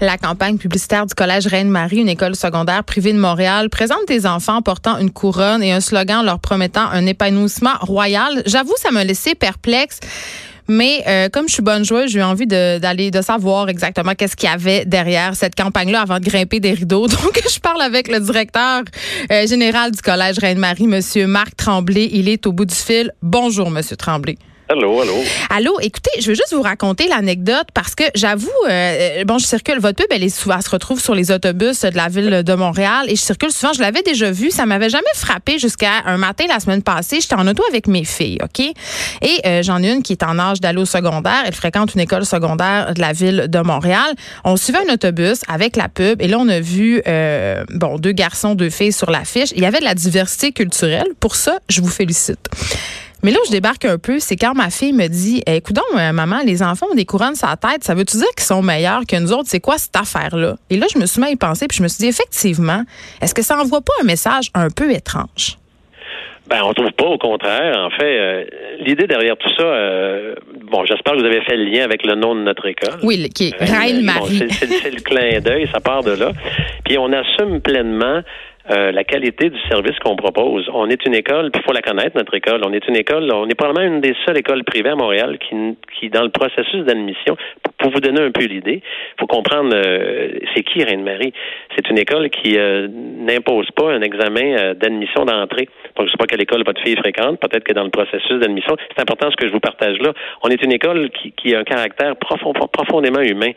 La campagne publicitaire du Collège Reine-Marie, une école secondaire privée de Montréal, présente des enfants portant une couronne et un slogan leur promettant un épanouissement royal. J'avoue, ça m'a laissé perplexe. Mais euh, comme je suis bonne joueuse, j'ai eu envie d'aller de, savoir exactement qu'est-ce qu'il y avait derrière cette campagne-là avant de grimper des rideaux. Donc, je parle avec le directeur euh, général du Collège Reine-Marie, Monsieur Marc Tremblay. Il est au bout du fil. Bonjour, Monsieur Tremblay. Allô, allô? Allô, écoutez, je veux juste vous raconter l'anecdote parce que j'avoue, euh, bon, je circule, votre pub, elle, est souvent, se retrouve sur les autobus de la ville de Montréal et je circule souvent, je l'avais déjà vu, ça m'avait jamais frappé jusqu'à un matin la semaine passée, j'étais en auto avec mes filles, OK? Et euh, j'en ai une qui est en âge d'aller au secondaire, elle fréquente une école secondaire de la ville de Montréal. On suivait un autobus avec la pub et là, on a vu, euh, bon, deux garçons, deux filles sur l'affiche. Il y avait de la diversité culturelle. Pour ça, je vous félicite. Mais là où je débarque un peu, c'est quand ma fille me dit Écoute, euh, maman, les enfants ont des couronnes sur la tête, ça veut-tu dire qu'ils sont meilleurs que nous autres? C'est quoi cette affaire-là? Et là, je me suis mis à y penser, puis je me suis dit Effectivement, est-ce que ça envoie pas un message un peu étrange? Ben, on trouve pas, au contraire. En fait, euh, l'idée derrière tout ça, euh, bon, j'espère que vous avez fait le lien avec le nom de notre école. Oui, qui est Reine-Marie. c'est le clin d'œil, ça part de là. Puis on assume pleinement euh, la qualité du service qu'on propose. On est une école, il faut la connaître, notre école. On est une école, on est probablement une des seules écoles privées à Montréal qui, qui dans le processus d'admission, pour, vous donner un peu l'idée, faut comprendre euh, c'est qui Reine-Marie. C'est une école qui euh, n'impose pas un examen d'admission d'entrée. Donc, je sais pas quelle école votre fille fréquente, peut-être que dans le processus d'admission, c'est important ce que je vous partage là. On est une école qui, qui a un caractère profond, profondément humain.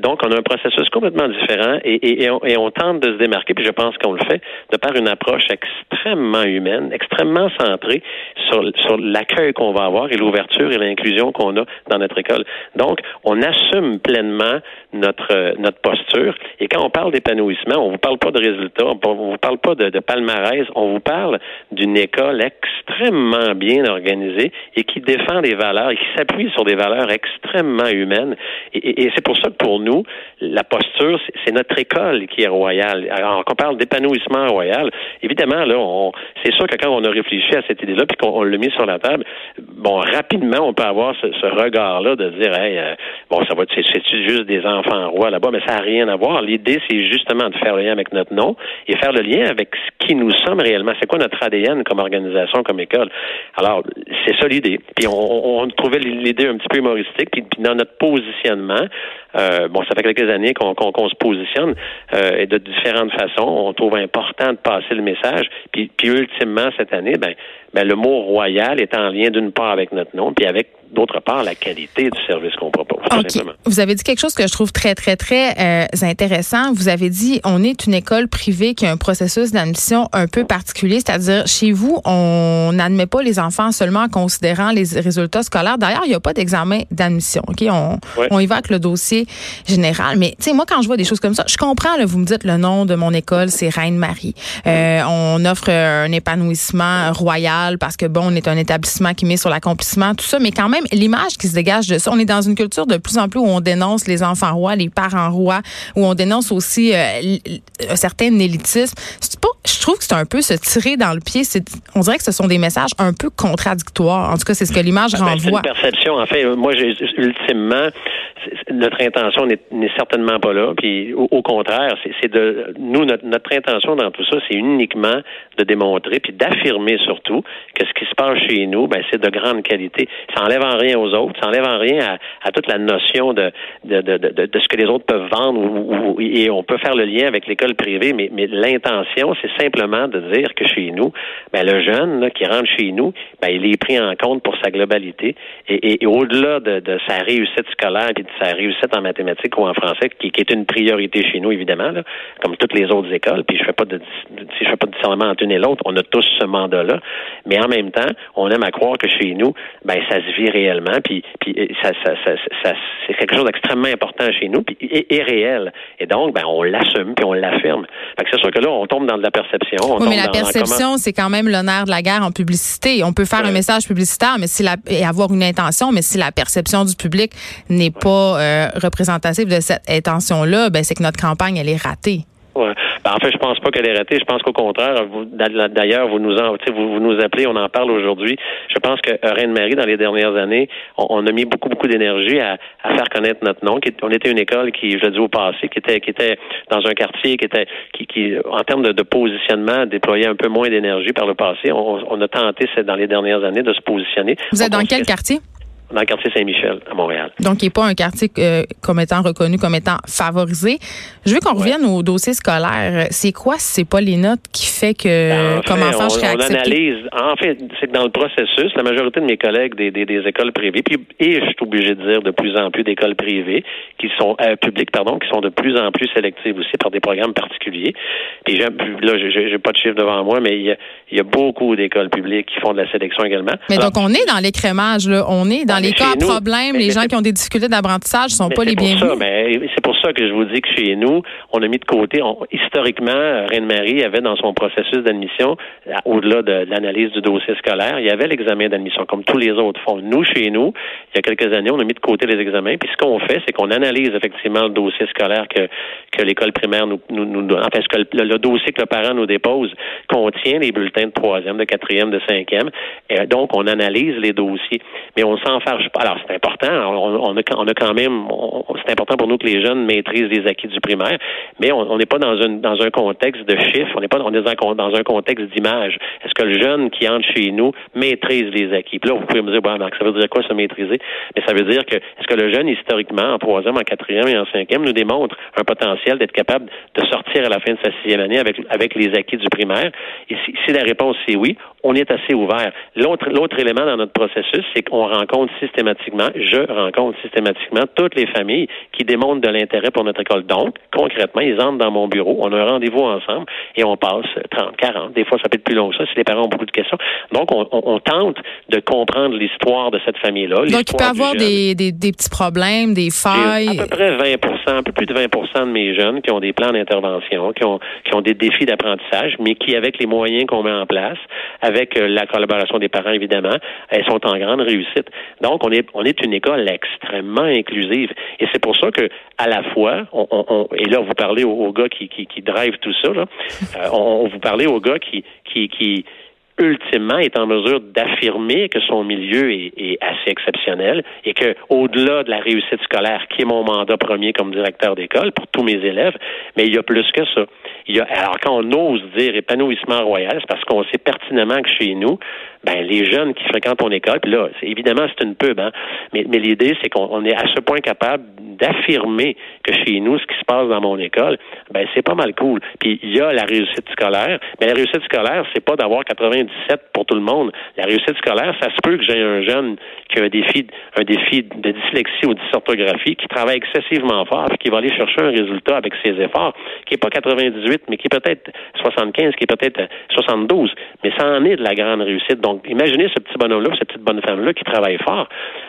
donc, on a un processus complètement différent et, et, et, on, et on tente de se démarquer, puis je pense qu'on le fait de par une approche extrêmement humaine, extrêmement centrée sur, sur l'accueil qu'on va avoir et l'ouverture et l'inclusion qu'on a dans notre école. Donc, on assume pleinement notre, notre posture. Et quand on parle d'épanouissement, on vous parle pas de résultats, on vous parle pas de, de palmarès, on vous parle d'une école extrêmement bien organisée et qui défend des valeurs et qui s'appuie sur des valeurs extrêmement humaines. Et, et, c'est pour ça que pour nous, la posture, c'est notre école qui est royale. Alors, quand on parle d'épanouissement royal. Évidemment, là, c'est sûr que quand on a réfléchi à cette idée-là, puis qu'on l'a mis sur la table, bon, rapidement, on peut avoir ce, regard-là de dire, hey, euh, bon, ça va, c'est, juste des enfants rois là-bas, mais ça n'a rien à voir. L'idée, c'est justement de faire le lien avec notre nom et faire le lien avec ce qui nous sommes réellement. C'est quoi notre ADN comme organisation, comme école? Alors, c'est ça l'idée. Puis on, on trouvait l'idée un petit peu humoristique, puis, dans notre positionnement, euh, bon, ça fait quelques années qu'on, se positionne euh, et de différentes façons. On trouve important de passer le message. Puis, puis ultimement, cette année, ben, ben, le mot royal est en lien d'une part avec notre nom, puis avec d'autre part la qualité du service qu'on propose. Vous avez dit quelque chose que je trouve très, très, très euh, intéressant. Vous avez dit on est une école privée qui a un processus d'admission un peu particulier, c'est-à-dire chez vous, on n'admet pas les enfants seulement en considérant les résultats scolaires. D'ailleurs, il n'y a pas d'examen d'admission. Ok, on, on y va avec le dossier général. Mais tu sais, moi, quand je vois des choses comme ça, je comprends. Là, vous me dites le nom de mon école, c'est Reine-Marie. Euh, on offre un épanouissement royal parce que bon, on est un établissement qui met sur l'accomplissement, tout ça, mais quand même l'image qui se dégage de ça. On est dans une culture de plus en plus où on dénonce les enfants rois, les parents rois, où on dénonce aussi euh, un certain élitisme. Pas, je trouve que c'est un peu se tirer dans le pied. On dirait que ce sont des messages un peu contradictoires. En tout cas, c'est ce que l'image ben, renvoie. C'est une perception. En fait, moi, ultimement, notre intention n'est certainement pas là. Puis au, contraire, c'est de nous notre, notre, intention dans tout ça, c'est uniquement de démontrer puis d'affirmer surtout que ce qui se passe chez nous, ben c'est de grande qualité. Ça enlève en rien aux autres, ça enlève en rien à, toute la notion de de, de, de, de, ce que les autres peuvent vendre ou, et on peut faire le lien avec l'école privée, mais, mais l'intention, c'est simplement de dire que chez nous, ben le jeune là, qui rentre chez nous, ben il est pris en compte pour sa globalité et, et, au-delà de, de sa réussite scolaire et de sa réussite en mathématiques ou en français, qui, qui est une priorité chez nous, évidemment, là, comme toutes les autres écoles. Puis je fais pas de si je fais pas de discernement entre une et l'autre, on a tous ce mandat-là. Mais en même temps, on aime à croire que chez nous, ben ça se vit réellement, puis, puis ça, ça, ça, ça c'est quelque chose d'extrêmement important chez nous, puis est, réel. Et donc, ben, on l'assume, puis on l'affirme. Fait que c'est sûr que là, on tombe dans de la perception. oui, mais la perception, c'est quand même l'honneur de la guerre en publicité. On peut faire un message publicitaire, mais si la, et avoir une intention, mais si la perception du public n'est pas euh, représentative de cette intention-là, ben, c'est que notre campagne, elle est ratée. Ouais. Ben, en fait, je pense pas qu'elle est ratée. Je pense qu'au contraire, d'ailleurs, vous nous en, vous, vous, nous appelez, on en parle aujourd'hui. Je pense que Reine-Marie, dans les dernières années, on, a mis beaucoup, beaucoup d'énergie à, faire connaître notre nom. on était une école qui, je le dis au passé, qui était, qui était dans un quartier qui était, qui, qui en termes de, positionnement, déployait un peu moins d'énergie par le passé. On, a tenté, dans les dernières années, de se positionner. Vous êtes dans quel quartier? Dans le quartier Saint-Michel, à Montréal. Donc, il n'est pas un quartier euh, comme étant reconnu comme étant favorisé. Je veux qu'on revienne au dossier scolaire. C'est quoi, si c'est pas les notes qui fait que, ben, comme enfant, on, je serais on analyse. En fait, c'est que dans le processus, la majorité de mes collègues des, des, des écoles privées, puis, et je suis obligé de dire de plus en plus d'écoles privées, qui sont euh, publiques, pardon, qui sont de plus en plus sélectives aussi par des programmes particuliers. Puis là, j'ai pas de chiffre devant moi, mais il y a, il y a beaucoup d'écoles publiques qui font de la sélection également. Mais donc, on est dans l'écrémage, là. On est dans les cas à problème, les gens qui ont des difficultés d'apprentissage sont pas les bienvenus. C'est pour ça que je vous dis que chez nous, on a mis de côté, historiquement, Reine-Marie avait dans son processus d'admission, au-delà de, l'analyse du dossier scolaire, il y avait l'examen d'admission, comme tous les autres font. Nous, chez nous, il y a quelques années, on a mis de côté les examens, puis ce qu'on fait, c'est qu'on analyse effectivement le dossier scolaire que, que l'école primaire nous, nous, nous enfin, que le, dossier que le parent nous dépose contient les bulletins de troisième, de quatrième, de cinquième. Et donc, on analyse les dossiers. Mais on s'en alors, c'est important. On, a, quand même, c'est important pour nous que les jeunes maîtrisent les acquis du primaire, mais on n'est pas dans, une, dans un contexte de chiffres, on n'est pas est dans, un contexte d'image. Est-ce que le jeune qui entre chez nous maîtrise les acquis? Puis là, vous pouvez me dire, bon, ça veut dire quoi se maîtriser? Mais ça veut dire que, est-ce que le jeune, historiquement, en troisième, en quatrième et en cinquième, nous démontre un potentiel d'être capable de sortir à la fin de sa sixième année avec, avec les acquis du primaire? Et si, si la réponse c'est oui, on est assez ouvert. L'autre, l'autre élément dans notre processus, c'est qu'on rencontre systématiquement, je rencontre systématiquement toutes les familles qui démontrent de l'intérêt pour notre école. Donc, concrètement, ils entrent dans mon bureau, on a un rendez-vous ensemble et on passe 30, 40. Des fois, ça peut être plus long que ça si les parents ont beaucoup de questions. Donc, on, tente de comprendre l'histoire de cette famille-là. Donc, il peut y avoir des, des, petits problèmes, des failles. À peu près 20 un peu plus de 20 de mes jeunes qui ont des plans d'intervention, qui ont, qui ont des défis d'apprentissage, mais qui, avec les moyens qu'on met en place, avec euh, la collaboration des parents, évidemment, elles sont en grande réussite. Donc, on est, on est une école extrêmement inclusive. Et c'est pour ça que, à la fois, on, et là, vous parlez aux, gars qui, qui, qui drive tout ça, là, euh, on, vous parlez aux gars qui, qui, qui ultimement est en mesure d'affirmer que son milieu est, assez exceptionnel et que au-delà de la réussite scolaire, qui est mon mandat premier comme directeur d'école pour tous mes élèves, mais il y a plus que ça. Il y a, alors quand on ose dire épanouissement royal, c'est parce qu'on sait pertinemment que chez nous, ben les jeunes qui fréquentent ton école, puis là, évidemment c'est une pub, hein, mais, mais l'idée c'est qu'on est à ce point capable d'affirmer que chez nous, ce qui se passe dans mon école, ben c'est pas mal cool. Puis il y a la réussite scolaire, mais la réussite scolaire, c'est pas d'avoir 97 pour tout le monde. La réussite scolaire, ça se peut que j'ai un jeune qui a un défi, un défi de dyslexie ou dysorthographie, qui travaille excessivement fort, puis qui va aller chercher un résultat avec ses efforts, qui est pas 98, mais qui est peut-être 75, qui est peut-être 72, mais ça en est de la grande réussite. Imaginez ce petit bonhomme-là, cette petite bonne femme-là qui travaille fort.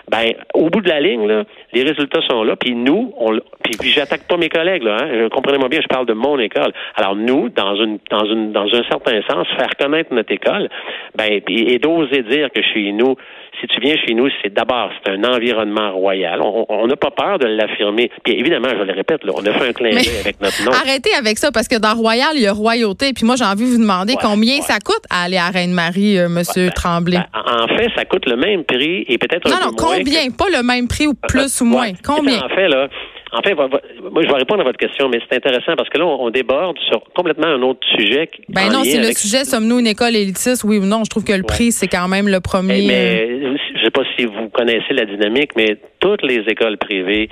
Ben, au bout de la ligne, là, les résultats sont là, puis nous, on, puis, puis j'attaque pas mes collègues, là, hein, comprenez-moi bien, je parle de mon école. Alors, nous, dans une, dans une, dans un certain sens, faire connaître notre école, ben, et d'oser dire que chez nous, si tu viens chez nous, c'est d'abord c'est un environnement royal. On n'a pas peur de l'affirmer. Puis évidemment, je le répète, là, on a fait un clin d'œil avec notre nom. Arrêtez avec ça parce que dans royal, il y a royauté. Puis moi, j'ai envie de vous demander combien ça coûte à aller à Reine-Marie. Euh, Monsieur ben, Tremblay. Ben, en fait, ça coûte le même prix et peut-être un non, peu non, combien? Pas le même prix ou plus ou moins. Combien? En fait, là. En fait, moi, je vais répondre à votre question, mais c'est intéressant parce que là, on, déborde sur complètement un autre sujet. Ben non, c'est le sujet, sommes-nous une école élitiste, oui ou non? Je trouve que le prix, c'est quand même le premier. Eh, mais, euh, je sais pas si vous connaissez la dynamique, mais toutes les écoles privées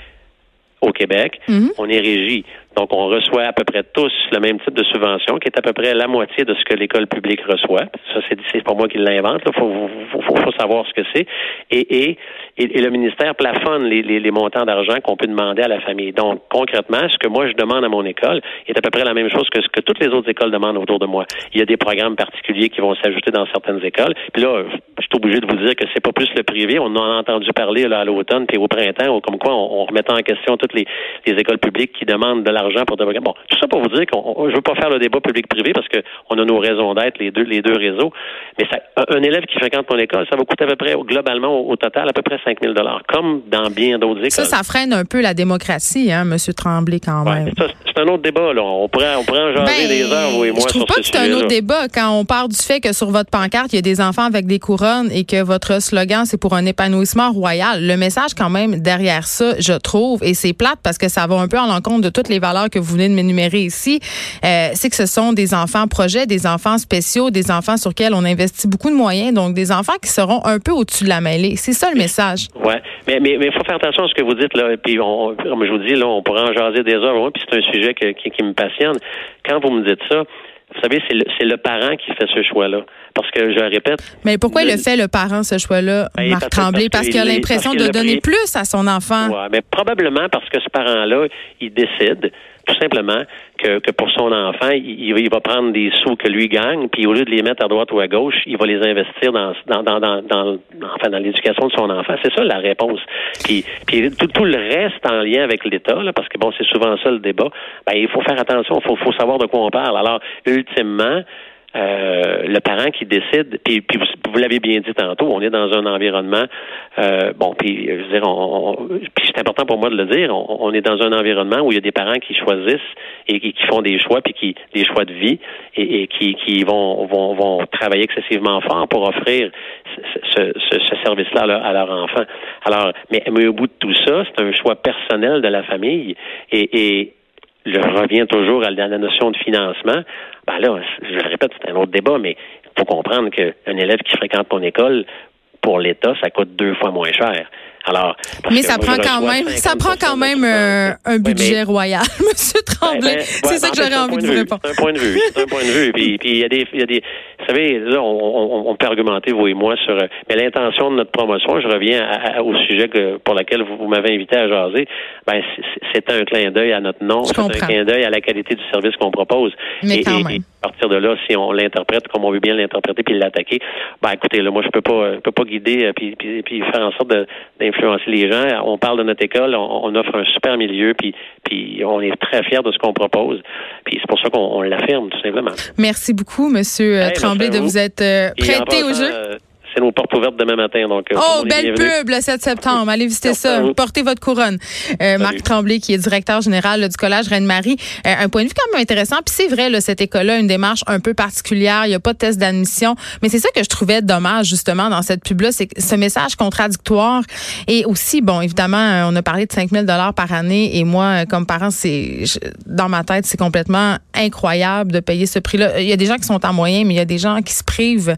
au Québec, mhm. on est régi Donc, on reçoit à peu près tous le même type de subvention, qui est à peu près la moitié de ce que l'école publique reçoit. Ça, c'est, pas moi qui l'invente. Il faut, savoir ce que c'est. Et, le ministère plafonne les, montants d'argent qu'on peut demander à la famille. Donc, concrètement, ce que moi je demande à mon école est à peu près la même chose que ce que toutes les autres écoles demandent autour de moi. Il y a des programmes particuliers qui vont s'ajouter dans certaines écoles. Puis là, je suis obligé de vous dire que c'est pas plus le privé. On en a entendu parler là, à l'automne puis au printemps, comme quoi on, on en question toutes les écoles publiques qui demandent de l'argent pour de Bon, tout ça pour vous dire qu'on je veux pas faire le débat public-privé parce qu'on a nos raisons d'être, les deux, les deux réseaux. Mais ça, un élève qui fréquente mon école, ça va coûter à peu près, globalement, au, total, à peu près 5 000 comme dans bien d'autres écoles. Ça, ça freine un peu la démocratie, hein, M. Tremblay, quand même. c'est un autre débat, là. On pourrait, on pourrait en jaser ben, des heures, vous et moi, Je trouve pas que c'est un autre débat quand on part du fait que sur votre pancarte, il y a des enfants avec des couronnes et que votre slogan, c'est pour un épanouissement royal. Le message, quand même, derrière ça, je trouve, et c'est plate parce que ça va un peu en l'encontre de toutes les valeurs que vous venez de m'énumérer ici, euh, c'est que ce sont des enfants projets, des enfants spéciaux, des enfants sur lesquels on investit beaucoup de moyens, donc des enfants qui seront un peu au-dessus de la mêlée. C'est ça le message. Ouais, mais mais mais faut faire attention à ce que vous dites là. Puis on, comme je vous dis là, on pourrait en jaser des heures. puis c'est un sujet qui, qui me passionne. Quand vous me dites ça, vous savez, c'est le, le, parent qui fait ce choix-là. Parce que, je répète. Mais pourquoi le fait, le parent, ce choix-là, ben, Marc Tremblay? Parce, qu'il a l'impression de donner plus à son enfant. Oui, mais probablement parce que ce parent-là, il décide tout simplement que, que pour son enfant, il, il, va prendre des sous que lui gagne, puis au lieu de les mettre à droite ou à gauche, il va les investir dans, dans, dans, dans, enfin, dans l'éducation de son enfant. C'est ça la réponse. Puis, puis tout, tout le reste en lien avec l'État, parce que bon, c'est souvent ça le débat, ben, il faut faire attention, il faut, faut savoir de quoi on parle. Alors, ultimement, euh, le parent qui décide, puis, vous, l'avez bien dit tantôt, on est dans un environnement, euh, bon, puis je veux dire, on, puis c'est important pour moi de le dire, on, est dans un environnement où il y a des parents qui choisissent et, qui font des choix, puis qui des choix de vie et, qui, qui vont, vont, vont travailler excessivement fort pour offrir ce, ce, ce service-là à, leur enfant. Alors, mais, mais au bout de tout ça, c'est un choix personnel de la famille et, et je reviens toujours à la notion de financement. Ben là, je le répète, c'est un autre débat, mais il faut comprendre qu'un élève qui fréquente ton école, pour l'État, ça coûte deux fois moins cher. Alors, mais ça prend, quand même, ça prend quand même un budget royal, Monsieur Tremblay. Ben, c'est ça que j'aurais envie de, vous répondre. C'est un point de vue. C'est un point de vue. Puis, il y a des, il y a des, vous savez, là, on, on, peut argumenter vous et moi sur, euh, mais l'intention de notre promotion. Je reviens au sujet que pour lequel vous, m'avez invité à jaser. Ben, c'est un clin d'œil à notre nom. C'est un clin d'œil à la qualité du service qu'on propose. Mais quand même partir de là, si on l'interprète comme on veut bien l'interpréter puis l'attaquer, ben écoutez, là, moi je peux pas, je peux pas guider euh, puis, puis, puis faire en sorte d'influencer les gens. On parle de notre école, on, offre un super milieu puis puis on est très fiers de ce qu'on propose. Puis c'est pour ça qu'on l'affirme tout simplement. Merci beaucoup, Monsieur euh, Tremblay, de vous être euh, prêté au jeu c'est nos portes ouvertes demain matin. Donc, euh, oh, belle pub le 7 septembre. Allez visiter ça. Portez votre couronne. Euh, Marc Tremblay, qui est directeur général du Collège Reine-Marie. Euh, un point de vue quand même intéressant. Puis c'est vrai, là, cette école-là, une démarche un peu particulière. Il n'y a pas de test d'admission. Mais c'est ça que je trouvais dommage, justement, dans cette pub-là. C'est ce message contradictoire. Et aussi, bon, évidemment, on a parlé de 5 000 par année. Et moi, comme parent, c'est dans ma tête, c'est complètement incroyable de payer ce prix-là. Il y a des gens qui sont en moyen, mais il y a des gens qui se privent.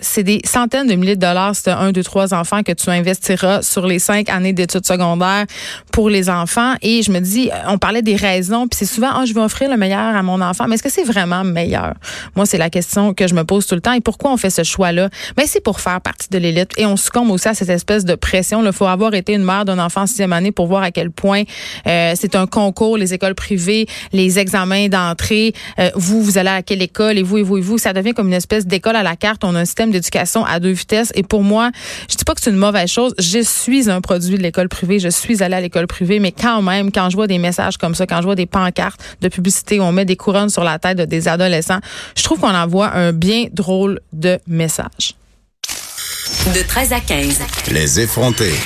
C'est des centaines de milliers de dollars as un, deux, trois enfants que tu investiras sur les cinq années d'études secondaires pour les enfants. Et je me dis, euh, on parlait des raisons, puis c'est souvent, oh, je vais offrir le meilleur à mon enfant. Mais est-ce que c'est vraiment meilleur? Moi, c'est la question que je me pose tout le temps. Et pourquoi on fait ce choix-là? Mais ben, c'est pour faire partie de l'élite. Et on succombe aussi à cette espèce de pression. Il faut avoir été une mère d'un enfant en sixième année pour voir à quel point euh, c'est un concours, les écoles privées, les examens d'entrée. Euh, vous, vous allez à quelle école? Et vous, et vous, et vous. Ça devient comme une espèce d'école à la carte. On a un système d'éducation à deux et pour moi, je dis pas que c'est une mauvaise chose. Je suis un produit de l'école privée. Je suis allée à l'école privée, mais quand même, quand je vois des messages comme ça, quand je vois des pancartes de publicité où on met des couronnes sur la tête de des adolescents, je trouve qu'on envoie un bien drôle de message. De 13 à 15. Les effrontés.